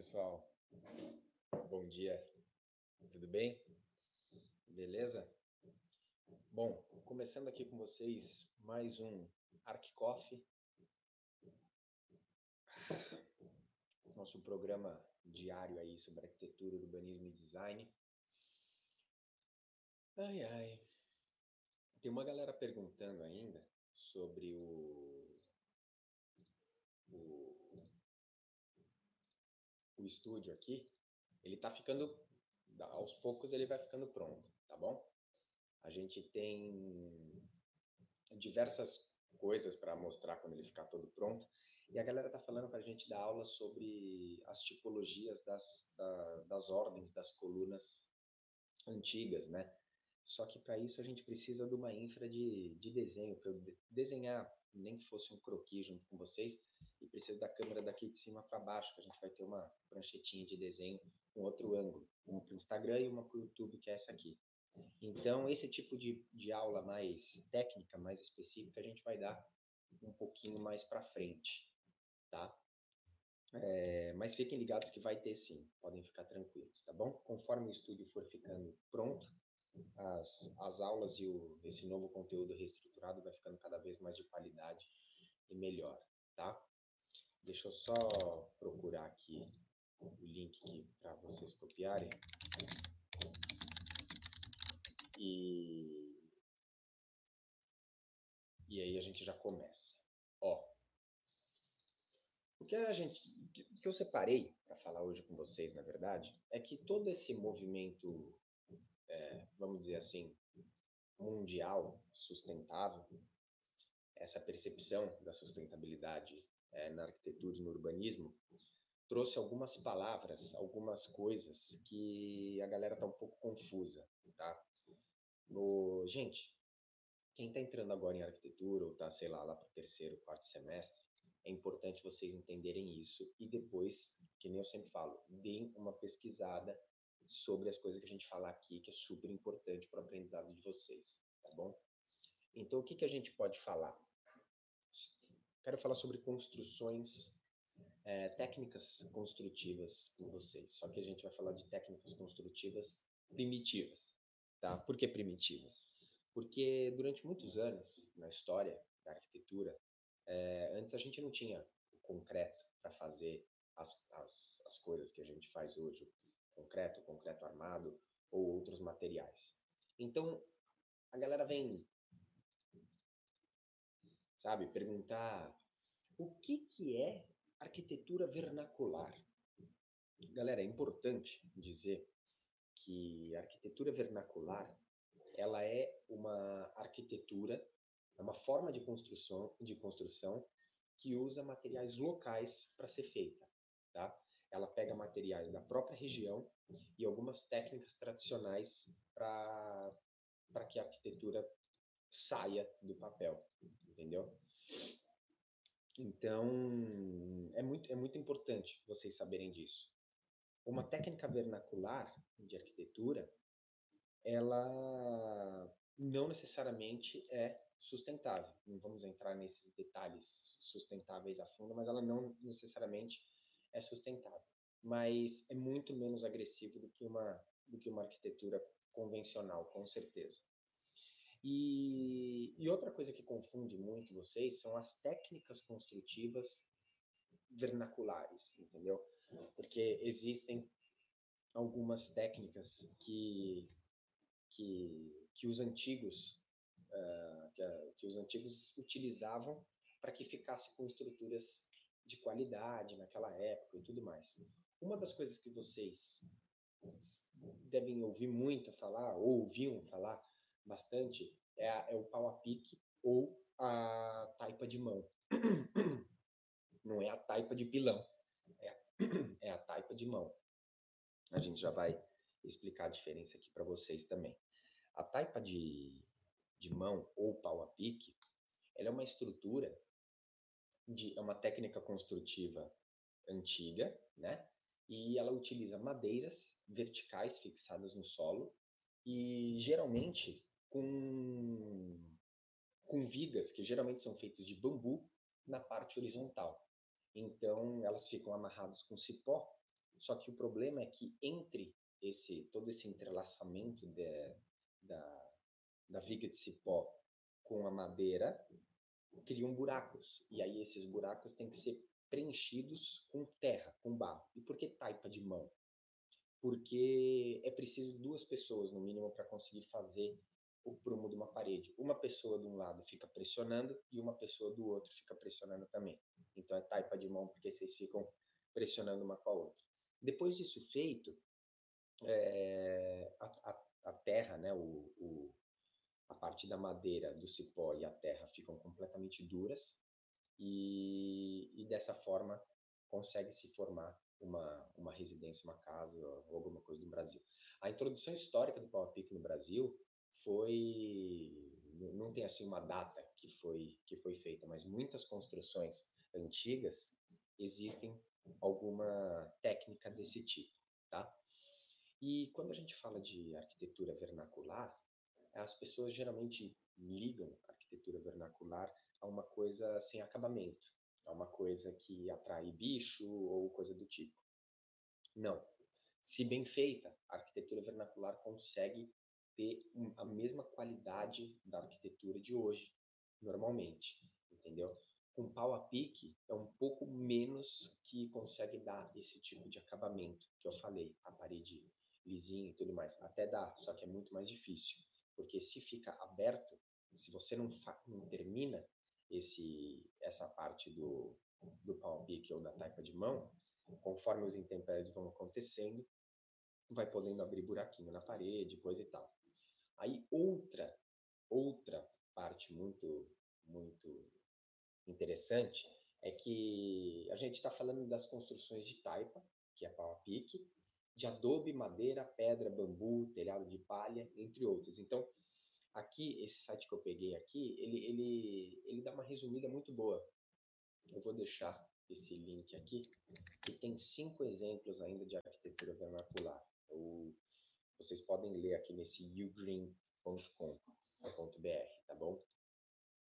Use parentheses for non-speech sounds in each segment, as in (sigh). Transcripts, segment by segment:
pessoal. Bom dia. Tudo bem? Beleza? Bom, começando aqui com vocês mais um Arc Coffee. Nosso programa diário aí sobre arquitetura, urbanismo e design. Ai ai. Tem uma galera perguntando ainda sobre o o o estúdio aqui, ele está ficando, aos poucos ele vai ficando pronto, tá bom? A gente tem diversas coisas para mostrar quando ele ficar todo pronto. E a galera tá falando para a gente dar aula sobre as tipologias das, da, das ordens das colunas antigas, né? Só que para isso a gente precisa de uma infra de, de desenho, para eu desenhar nem que fosse um croquis junto com vocês, e precisa da câmera daqui de cima para baixo, que a gente vai ter uma pranchetinha de desenho com outro ângulo, uma para o Instagram e uma para o YouTube, que é essa aqui. Então, esse tipo de, de aula mais técnica, mais específica, a gente vai dar um pouquinho mais para frente, tá? É, mas fiquem ligados que vai ter sim, podem ficar tranquilos, tá bom? Conforme o estúdio for ficando pronto, as, as aulas e o, esse novo conteúdo reestruturado vai ficando cada vez mais de qualidade e melhor, tá? Deixa eu só procurar aqui o link para vocês copiarem. E, e aí a gente já começa. Ó, o que a gente, o que eu separei para falar hoje com vocês, na verdade, é que todo esse movimento é, vamos dizer assim, mundial sustentável, essa percepção da sustentabilidade é, na arquitetura e no urbanismo, trouxe algumas palavras, algumas coisas que a galera está um pouco confusa, tá? Gente, quem está entrando agora em arquitetura ou está, sei lá, lá para o terceiro, quarto semestre, é importante vocês entenderem isso e depois, que nem eu sempre falo, deem uma pesquisada sobre as coisas que a gente falar aqui, que é super importante para o aprendizado de vocês, tá bom? Então, o que, que a gente pode falar? Quero falar sobre construções, é, técnicas construtivas com vocês. Só que a gente vai falar de técnicas construtivas primitivas, tá? Por que primitivas? Porque durante muitos anos na história da arquitetura, é, antes a gente não tinha o concreto para fazer as, as, as coisas que a gente faz hoje, concreto, concreto armado ou outros materiais. Então, a galera vem, sabe, perguntar o que, que é arquitetura vernacular. Galera, é importante dizer que a arquitetura vernacular ela é uma arquitetura, é uma forma de construção, de construção que usa materiais locais para ser feita, tá? ela pega materiais da própria região e algumas técnicas tradicionais para que a arquitetura saia do papel, entendeu? Então, é muito, é muito importante vocês saberem disso. Uma técnica vernacular de arquitetura, ela não necessariamente é sustentável. Não vamos entrar nesses detalhes sustentáveis a fundo, mas ela não necessariamente é sustentável, mas é muito menos agressivo do que uma, do que uma arquitetura convencional, com certeza. E, e outra coisa que confunde muito vocês são as técnicas construtivas vernaculares, entendeu? Porque existem algumas técnicas que, que, que os antigos uh, que, que os antigos utilizavam para que ficasse com estruturas de qualidade naquela época e tudo mais. Uma das coisas que vocês devem ouvir muito falar, ou ouviam falar bastante, é, a, é o pau a pique ou a taipa de mão. (clears throat) Não é a taipa de pilão, é a, (clears throat) é a taipa de mão. A gente já vai explicar a diferença aqui para vocês também. A taipa de, de mão ou pau a pique, ela é uma estrutura de, é uma técnica construtiva antiga, né? E ela utiliza madeiras verticais fixadas no solo e geralmente com, com vigas que geralmente são feitas de bambu na parte horizontal. Então elas ficam amarradas com cipó Só que o problema é que entre esse todo esse entrelaçamento de, da, da viga de cipó com a madeira criam buracos. E aí esses buracos têm que ser preenchidos com terra, com barro. E por que taipa de mão? Porque é preciso duas pessoas, no mínimo, para conseguir fazer o prumo de uma parede. Uma pessoa de um lado fica pressionando e uma pessoa do outro fica pressionando também. Então é taipa de mão porque vocês ficam pressionando uma com a outra. Depois disso feito, é, a, a, a, terra, né, o, o, a parte da madeira, do cipó e a terra ficam completamente duras e, e dessa forma consegue se formar uma, uma residência, uma casa ou alguma coisa no Brasil. A introdução histórica do pau a pique no Brasil foi não tem assim uma data que foi que foi feita, mas muitas construções antigas existem alguma técnica desse tipo, tá? E quando a gente fala de arquitetura vernacular, as pessoas geralmente ligam a arquitetura vernacular a uma coisa sem acabamento, a uma coisa que atrai bicho ou coisa do tipo. Não. Se bem feita, a arquitetura vernacular consegue ter a mesma qualidade da arquitetura de hoje, normalmente, entendeu? Com pau a pique é um pouco menos que consegue dar esse tipo de acabamento que eu falei, a parede lisinha e tudo mais. Até dá, só que é muito mais difícil, porque se fica aberto, se você não, não termina esse essa parte do, do pau a pique ou da taipa de mão, conforme os intempéries vão acontecendo, vai podendo abrir buraquinho na parede, coisa e tal. Aí outra outra parte muito muito interessante é que a gente está falando das construções de taipa, que é pau a pique, de adobe, madeira, pedra, bambu, telhado de palha, entre outros. Então, aqui, esse site que eu peguei aqui, ele, ele, ele dá uma resumida muito boa. Eu vou deixar esse link aqui, que tem cinco exemplos ainda de arquitetura vernacular. Vocês podem ler aqui nesse ugreen.com.br, tá bom?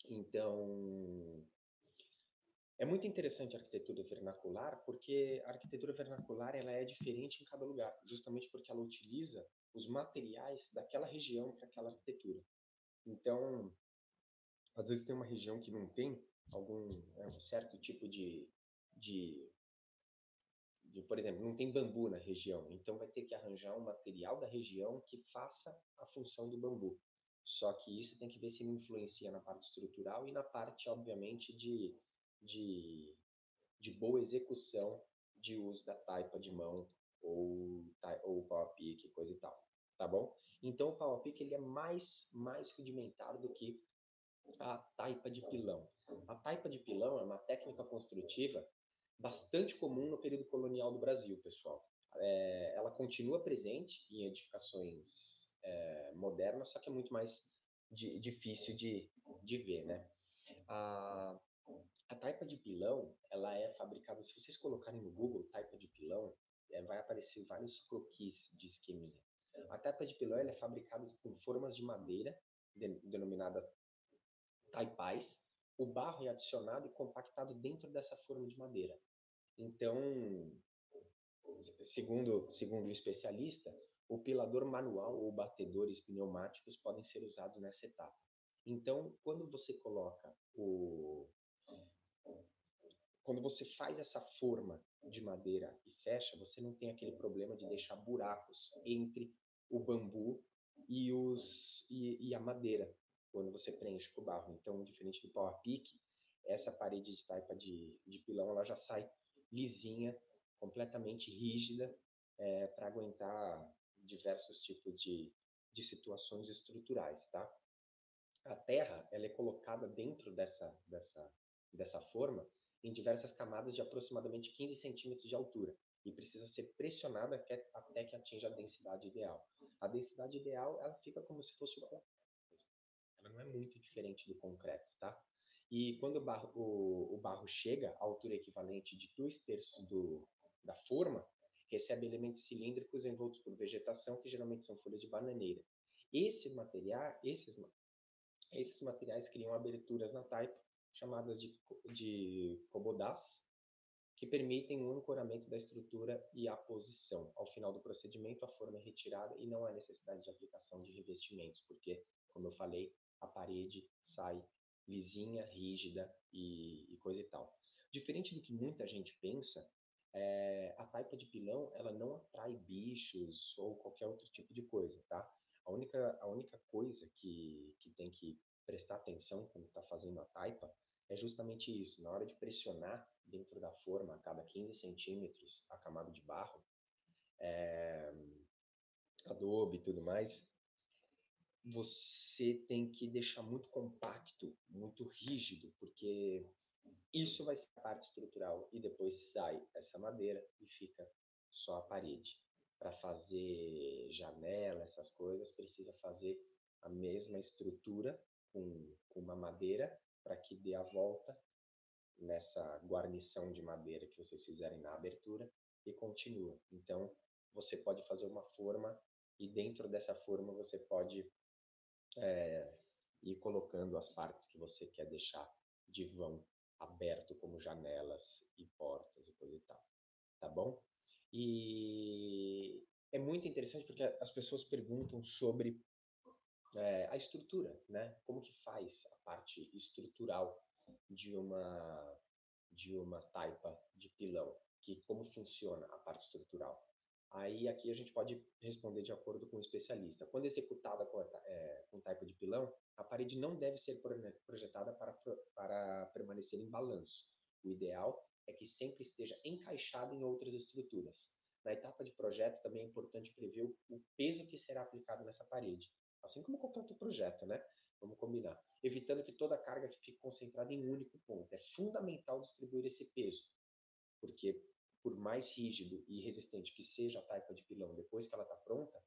Então, é muito interessante a arquitetura vernacular, porque a arquitetura vernacular ela é diferente em cada lugar, justamente porque ela utiliza os materiais daquela região para aquela arquitetura. Então, às vezes tem uma região que não tem algum né, um certo tipo de, de de, por exemplo, não tem bambu na região, então vai ter que arranjar um material da região que faça a função do bambu. Só que isso tem que ver se ele influencia na parte estrutural e na parte, obviamente, de, de, de boa execução de uso da taipa de mão ou, ou pau a pique, coisa e tal, tá bom? Então o pau a pique ele é mais, mais rudimentar do que a taipa de pilão. A taipa de pilão é uma técnica construtiva bastante comum no período colonial do Brasil, pessoal. É, ela continua presente em edificações é, modernas, só que é muito mais di, difícil de, de ver, né? A, a taipa de pilão, ela é fabricada, se vocês colocarem no Google taipa de pilão, é, vai aparecer vários croquis de esqueminha. A taipa de pilão é fabricada com formas de madeira, de, denominada taipais. O barro é adicionado e compactado dentro dessa forma de madeira. Então, segundo, segundo o especialista, o pilador manual ou batedores pneumáticos podem ser usados nessa etapa. Então, quando você coloca o. Quando você faz essa forma de madeira e fecha, você não tem aquele problema de deixar buracos entre o bambu e, os, e, e a madeira, quando você preenche com o barro. Então, diferente do pau a pique, essa parede de taipa de, de pilão ela já sai lisinha, completamente rígida, é, para aguentar diversos tipos de, de situações estruturais, tá? A terra, ela é colocada dentro dessa, dessa, dessa forma em diversas camadas de aproximadamente 15 centímetros de altura e precisa ser pressionada até que atinja a densidade ideal. A densidade ideal, ela fica como se fosse concreto. Ela não é muito diferente do concreto, tá? E quando o barro, o, o barro chega à altura equivalente de dois terços do, da forma, recebe elementos cilíndricos envoltos por vegetação, que geralmente são folhas de bananeira. Esse material, esses, esses materiais criam aberturas na taipa, chamadas de, de cobodás, que permitem o ancoramento da estrutura e a posição. Ao final do procedimento, a forma é retirada e não há necessidade de aplicação de revestimentos, porque, como eu falei, a parede sai lisinha, rígida e, e coisa e tal. Diferente do que muita gente pensa, é, a taipa de pilão ela não atrai bichos ou qualquer outro tipo de coisa, tá? A única, a única coisa que, que tem que prestar atenção quando está fazendo a taipa é justamente isso. Na hora de pressionar dentro da forma, a cada 15 centímetros, a camada de barro, é, adobe e tudo mais, você tem que deixar muito compacto, muito rígido, porque isso vai ser a parte estrutural e depois sai essa madeira e fica só a parede. Para fazer janela, essas coisas, precisa fazer a mesma estrutura com, com uma madeira para que dê a volta nessa guarnição de madeira que vocês fizerem na abertura e continua. Então, você pode fazer uma forma e dentro dessa forma você pode é, ir colocando as partes que você quer deixar de vão aberto, como janelas e portas e coisa e tal. Tá bom? E é muito interessante porque as pessoas perguntam sobre é, a estrutura, né? Como que faz a parte estrutural de uma de uma taipa de pilão? Que como funciona a parte estrutural? Aí aqui a gente pode responder de acordo com o especialista. Quando executada com, é, com de pilão, a parede não deve ser projetada para, para permanecer em balanço. O ideal é que sempre esteja encaixada em outras estruturas. Na etapa de projeto também é importante prever o peso que será aplicado nessa parede, assim como qualquer outro projeto, né? Vamos combinar. Evitando que toda a carga fique concentrada em um único ponto. É fundamental distribuir esse peso, porque por mais rígido e resistente que seja a taipa de pilão depois que ela está pronta,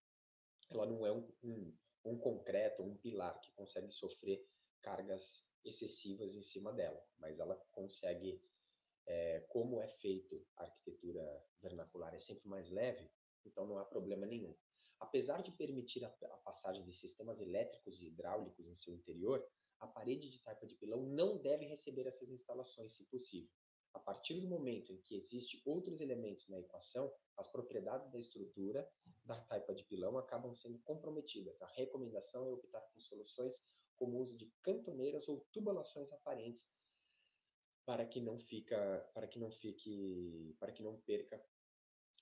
ela não é um, um, um concreto, um pilar que consegue sofrer cargas excessivas em cima dela, mas ela consegue, é, como é feito a arquitetura vernacular é sempre mais leve, então não há problema nenhum. Apesar de permitir a, a passagem de sistemas elétricos e hidráulicos em seu interior, a parede de taipa de pilão não deve receber essas instalações, se possível. A partir do momento em que existem outros elementos na equação, as propriedades da estrutura da taipa de pilão acabam sendo comprometidas. A recomendação é optar por soluções como o uso de cantoneiras ou tubulações aparentes para que não fica, para que não fique, para que não perca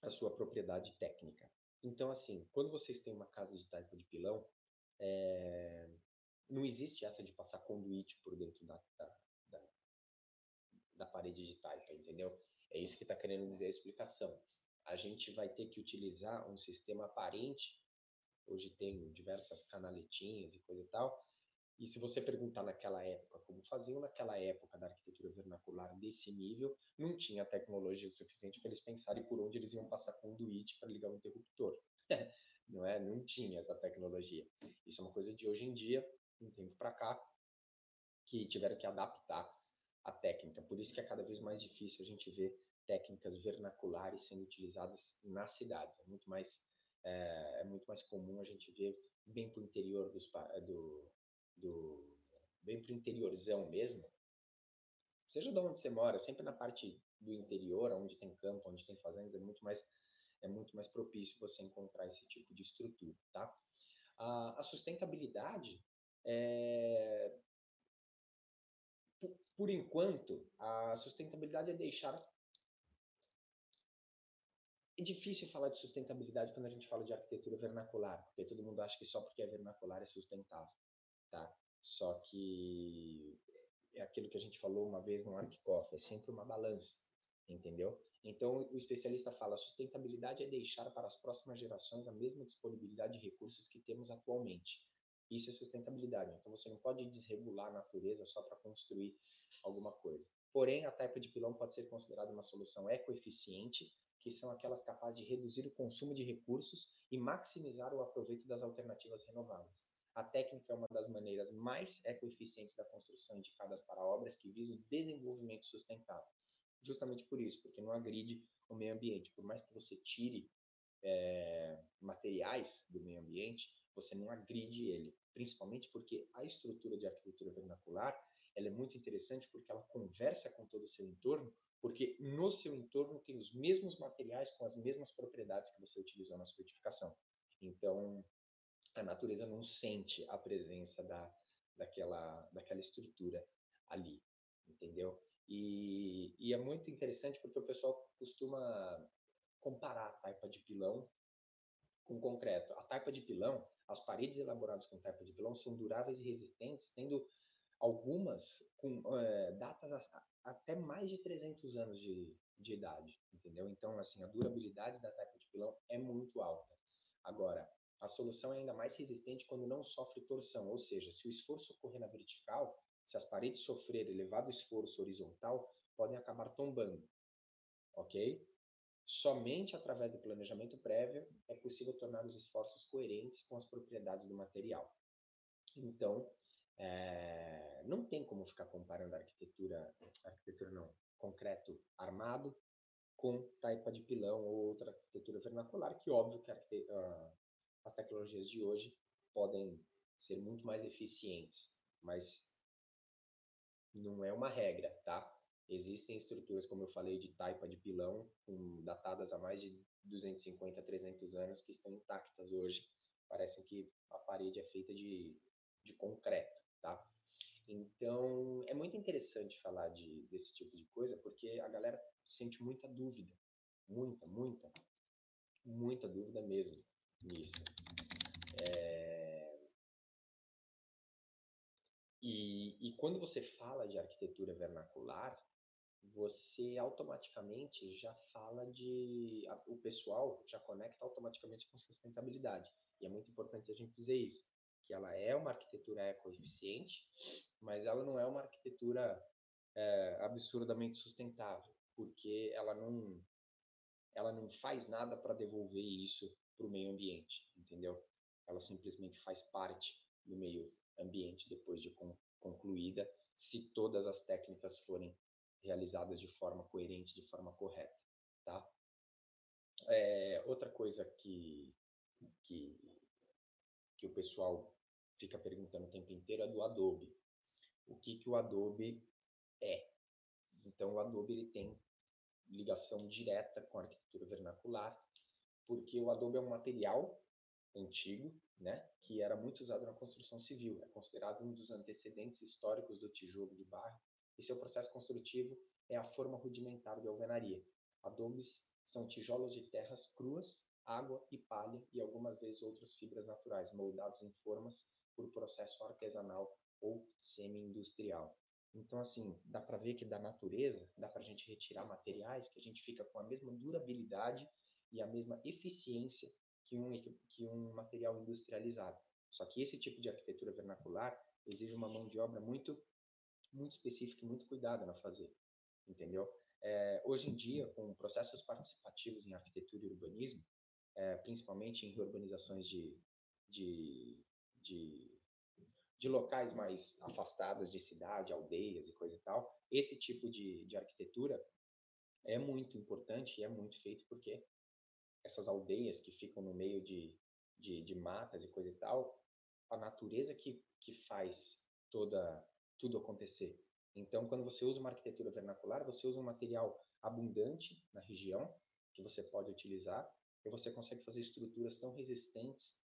a sua propriedade técnica. Então, assim, quando vocês têm uma casa de taipa de pilão, é, não existe essa de passar conduíte por dentro da, da, da parede de taipa, entendeu? É isso que está querendo dizer a explicação. A gente vai ter que utilizar um sistema aparente. Hoje tem diversas canaletinhas e coisa e tal. E se você perguntar naquela época como faziam naquela época da arquitetura vernacular desse nível, não tinha tecnologia suficiente para eles pensarem por onde eles iam passar conduíte para ligar o interruptor. não é? Não tinha essa tecnologia. Isso é uma coisa de hoje em dia, um tempo para cá, que tiveram que adaptar a técnica. Por isso que é cada vez mais difícil a gente ver técnicas vernaculares sendo utilizadas nas cidades. É muito mais, é, é muito mais comum a gente ver bem para o interior dos, do, do bem para o interiorzão mesmo, seja de onde você mora, sempre na parte do interior, onde tem campo, onde tem fazendas, é muito mais é muito mais propício você encontrar esse tipo de estrutura, tá? A, a sustentabilidade é, por enquanto, a sustentabilidade é deixar. É difícil falar de sustentabilidade quando a gente fala de arquitetura vernacular, porque todo mundo acha que só porque é vernacular é sustentável, tá? Só que é aquilo que a gente falou uma vez no ArcCoff, é sempre uma balança, entendeu? Então, o especialista fala, sustentabilidade é deixar para as próximas gerações a mesma disponibilidade de recursos que temos atualmente. Isso é sustentabilidade. Então, você não pode desregular a natureza só para construir alguma coisa. Porém, a taipa de pilão pode ser considerada uma solução ecoeficiente, que são aquelas capazes de reduzir o consumo de recursos e maximizar o aproveito das alternativas renováveis. A técnica é uma das maneiras mais ecoeficientes da construção indicadas para obras que visam desenvolvimento sustentável. Justamente por isso, porque não agride o meio ambiente. Por mais que você tire é, materiais do meio ambiente, você não agride ele, principalmente porque a estrutura de arquitetura vernacular ela é muito interessante porque ela conversa com todo o seu entorno porque no seu entorno tem os mesmos materiais com as mesmas propriedades que você utilizou na sua edificação. Então, a natureza não sente a presença da, daquela, daquela estrutura ali, entendeu? E, e é muito interessante porque o pessoal costuma comparar a taipa de pilão com concreto. A taipa de pilão, as paredes elaboradas com taipa de pilão são duráveis e resistentes, tendo algumas com é, datas a, até mais de 300 anos de, de idade, entendeu? Então, assim, a durabilidade da taipa de pilão é muito alta. Agora, a solução é ainda mais resistente quando não sofre torção, ou seja, se o esforço ocorrer na vertical, se as paredes sofrerem elevado esforço horizontal, podem acabar tombando, ok? Somente através do planejamento prévio é possível tornar os esforços coerentes com as propriedades do material. Então, é, não tem como ficar comparando arquitetura, arquitetura não, concreto armado com taipa de pilão ou outra arquitetura vernacular, que óbvio que as tecnologias de hoje podem ser muito mais eficientes, mas não é uma regra, tá? Existem estruturas, como eu falei, de taipa de pilão, datadas há mais de 250, 300 anos, que estão intactas hoje. Parece que a parede é feita de, de concreto, tá? Então, é muito interessante falar de, desse tipo de coisa, porque a galera sente muita dúvida. Muita, muita, muita dúvida mesmo nisso. É... E, e quando você fala de arquitetura vernacular, você automaticamente já fala de. O pessoal já conecta automaticamente com sustentabilidade. E é muito importante a gente dizer isso, que ela é uma arquitetura ecoeficiente, mas ela não é uma arquitetura é, absurdamente sustentável, porque ela não, ela não faz nada para devolver isso para o meio ambiente, entendeu? Ela simplesmente faz parte do meio ambiente depois de concluída, se todas as técnicas forem realizadas de forma coerente, de forma correta, tá? É, outra coisa que, que, que o pessoal fica perguntando o tempo inteiro é do Adobe. O que, que o Adobe é? Então, o Adobe ele tem ligação direta com a arquitetura vernacular, porque o adobe é um material antigo, né, que era muito usado na construção civil. É considerado um dos antecedentes históricos do tijolo de barro e seu processo construtivo é a forma rudimentar de alvenaria. Adobes são tijolos de terras cruas, água e palha e algumas vezes outras fibras naturais, moldados em formas por processo artesanal ou semi-industrial. Então, assim, dá para ver que da natureza dá para a gente retirar materiais que a gente fica com a mesma durabilidade e a mesma eficiência que um, que um material industrializado. Só que esse tipo de arquitetura vernacular exige uma mão de obra muito, muito específica e muito cuidada na fazer, entendeu? É, hoje em dia, com processos participativos em arquitetura e urbanismo, é, principalmente em reurbanizações de, de, de, de, locais mais afastados de cidade, aldeias e coisa e tal, esse tipo de, de arquitetura é muito importante e é muito feito porque essas aldeias que ficam no meio de, de, de matas e coisa e tal, a natureza que, que faz toda tudo acontecer. Então, quando você usa uma arquitetura vernacular, você usa um material abundante na região que você pode utilizar e você consegue fazer estruturas tão resistentes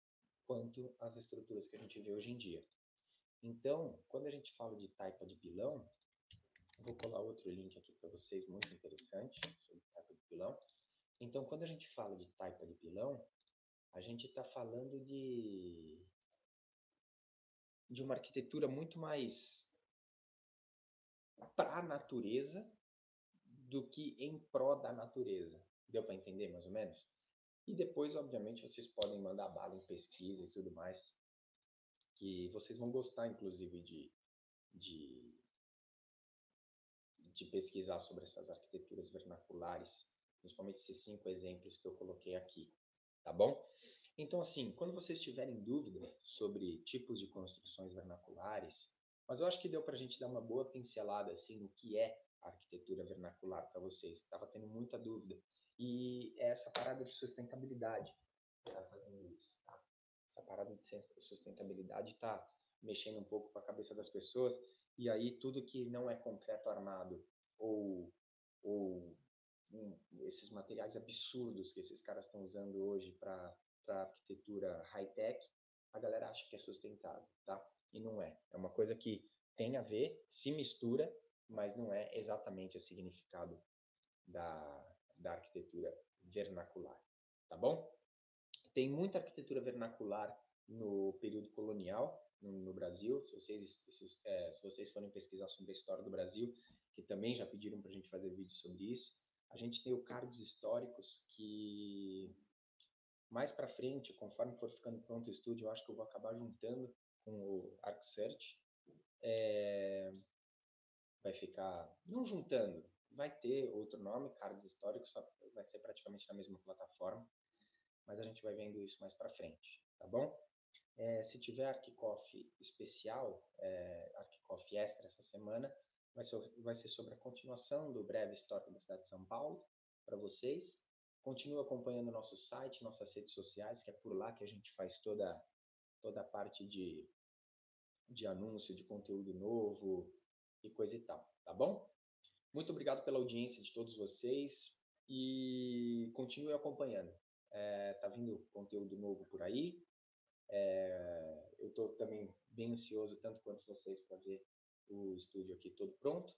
quanto as estruturas que a gente vê hoje em dia. Então, quando a gente fala de taipa de pilão, vou colar outro link aqui para vocês, muito interessante, sobre taipa de pilão. Então, quando a gente fala de taipa de pilão, a gente está falando de, de uma arquitetura muito mais para a natureza do que em pró da natureza. Deu para entender mais ou menos? E depois, obviamente, vocês podem mandar bala em pesquisa e tudo mais, que vocês vão gostar, inclusive, de, de, de pesquisar sobre essas arquiteturas vernaculares principalmente esses cinco exemplos que eu coloquei aqui, tá bom? Então, assim, quando vocês tiverem dúvida sobre tipos de construções vernaculares, mas eu acho que deu para a gente dar uma boa pincelada assim no que é arquitetura vernacular para vocês, estava tendo muita dúvida. E é essa parada de sustentabilidade que está fazendo isso. Tá? Essa parada de sustentabilidade está mexendo um pouco com a cabeça das pessoas, e aí tudo que não é concreto armado ou ou esses materiais absurdos que esses caras estão usando hoje para arquitetura high-tech, a galera acha que é sustentável, tá? E não é. É uma coisa que tem a ver, se mistura, mas não é exatamente o significado da, da arquitetura vernacular, tá bom? Tem muita arquitetura vernacular no período colonial no, no Brasil. Se vocês, se, é, se vocês forem pesquisar sobre a história do Brasil, que também já pediram para a gente fazer vídeo sobre isso, a gente tem o cards históricos que mais para frente, conforme for ficando pronto o estúdio, eu acho que eu vou acabar juntando com o ArcSearch. É, vai ficar, não juntando, vai ter outro nome, cards históricos, só vai ser praticamente na mesma plataforma, mas a gente vai vendo isso mais para frente, tá bom? É, se tiver ArchiCoff especial, é, ArchiCoff extra essa semana, vai ser, vai ser sobre a continuação do breve histórico da cidade de São Paulo para vocês. Continue acompanhando nosso site, nossas redes sociais, que é por lá que a gente faz toda, toda a parte de, de anúncio, de conteúdo novo e coisa e tal, tá bom? Muito obrigado pela audiência de todos vocês e continue acompanhando. É, tá vindo conteúdo novo por aí. É, eu estou também bem ansioso, tanto quanto vocês, para ver o estúdio aqui todo pronto,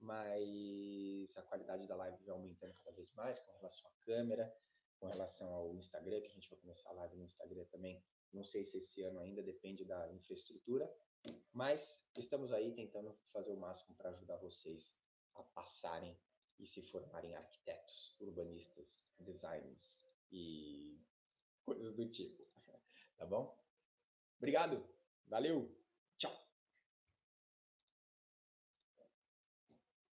mas a qualidade da live vai aumentando cada vez mais com relação à câmera, com relação ao Instagram, que a gente vai começar a live no Instagram também. Não sei se esse ano ainda depende da infraestrutura, mas estamos aí tentando fazer o máximo para ajudar vocês a passarem e se formarem arquitetos, urbanistas, designers e coisas do tipo. (laughs) Tá bom? Obrigado. Valeu.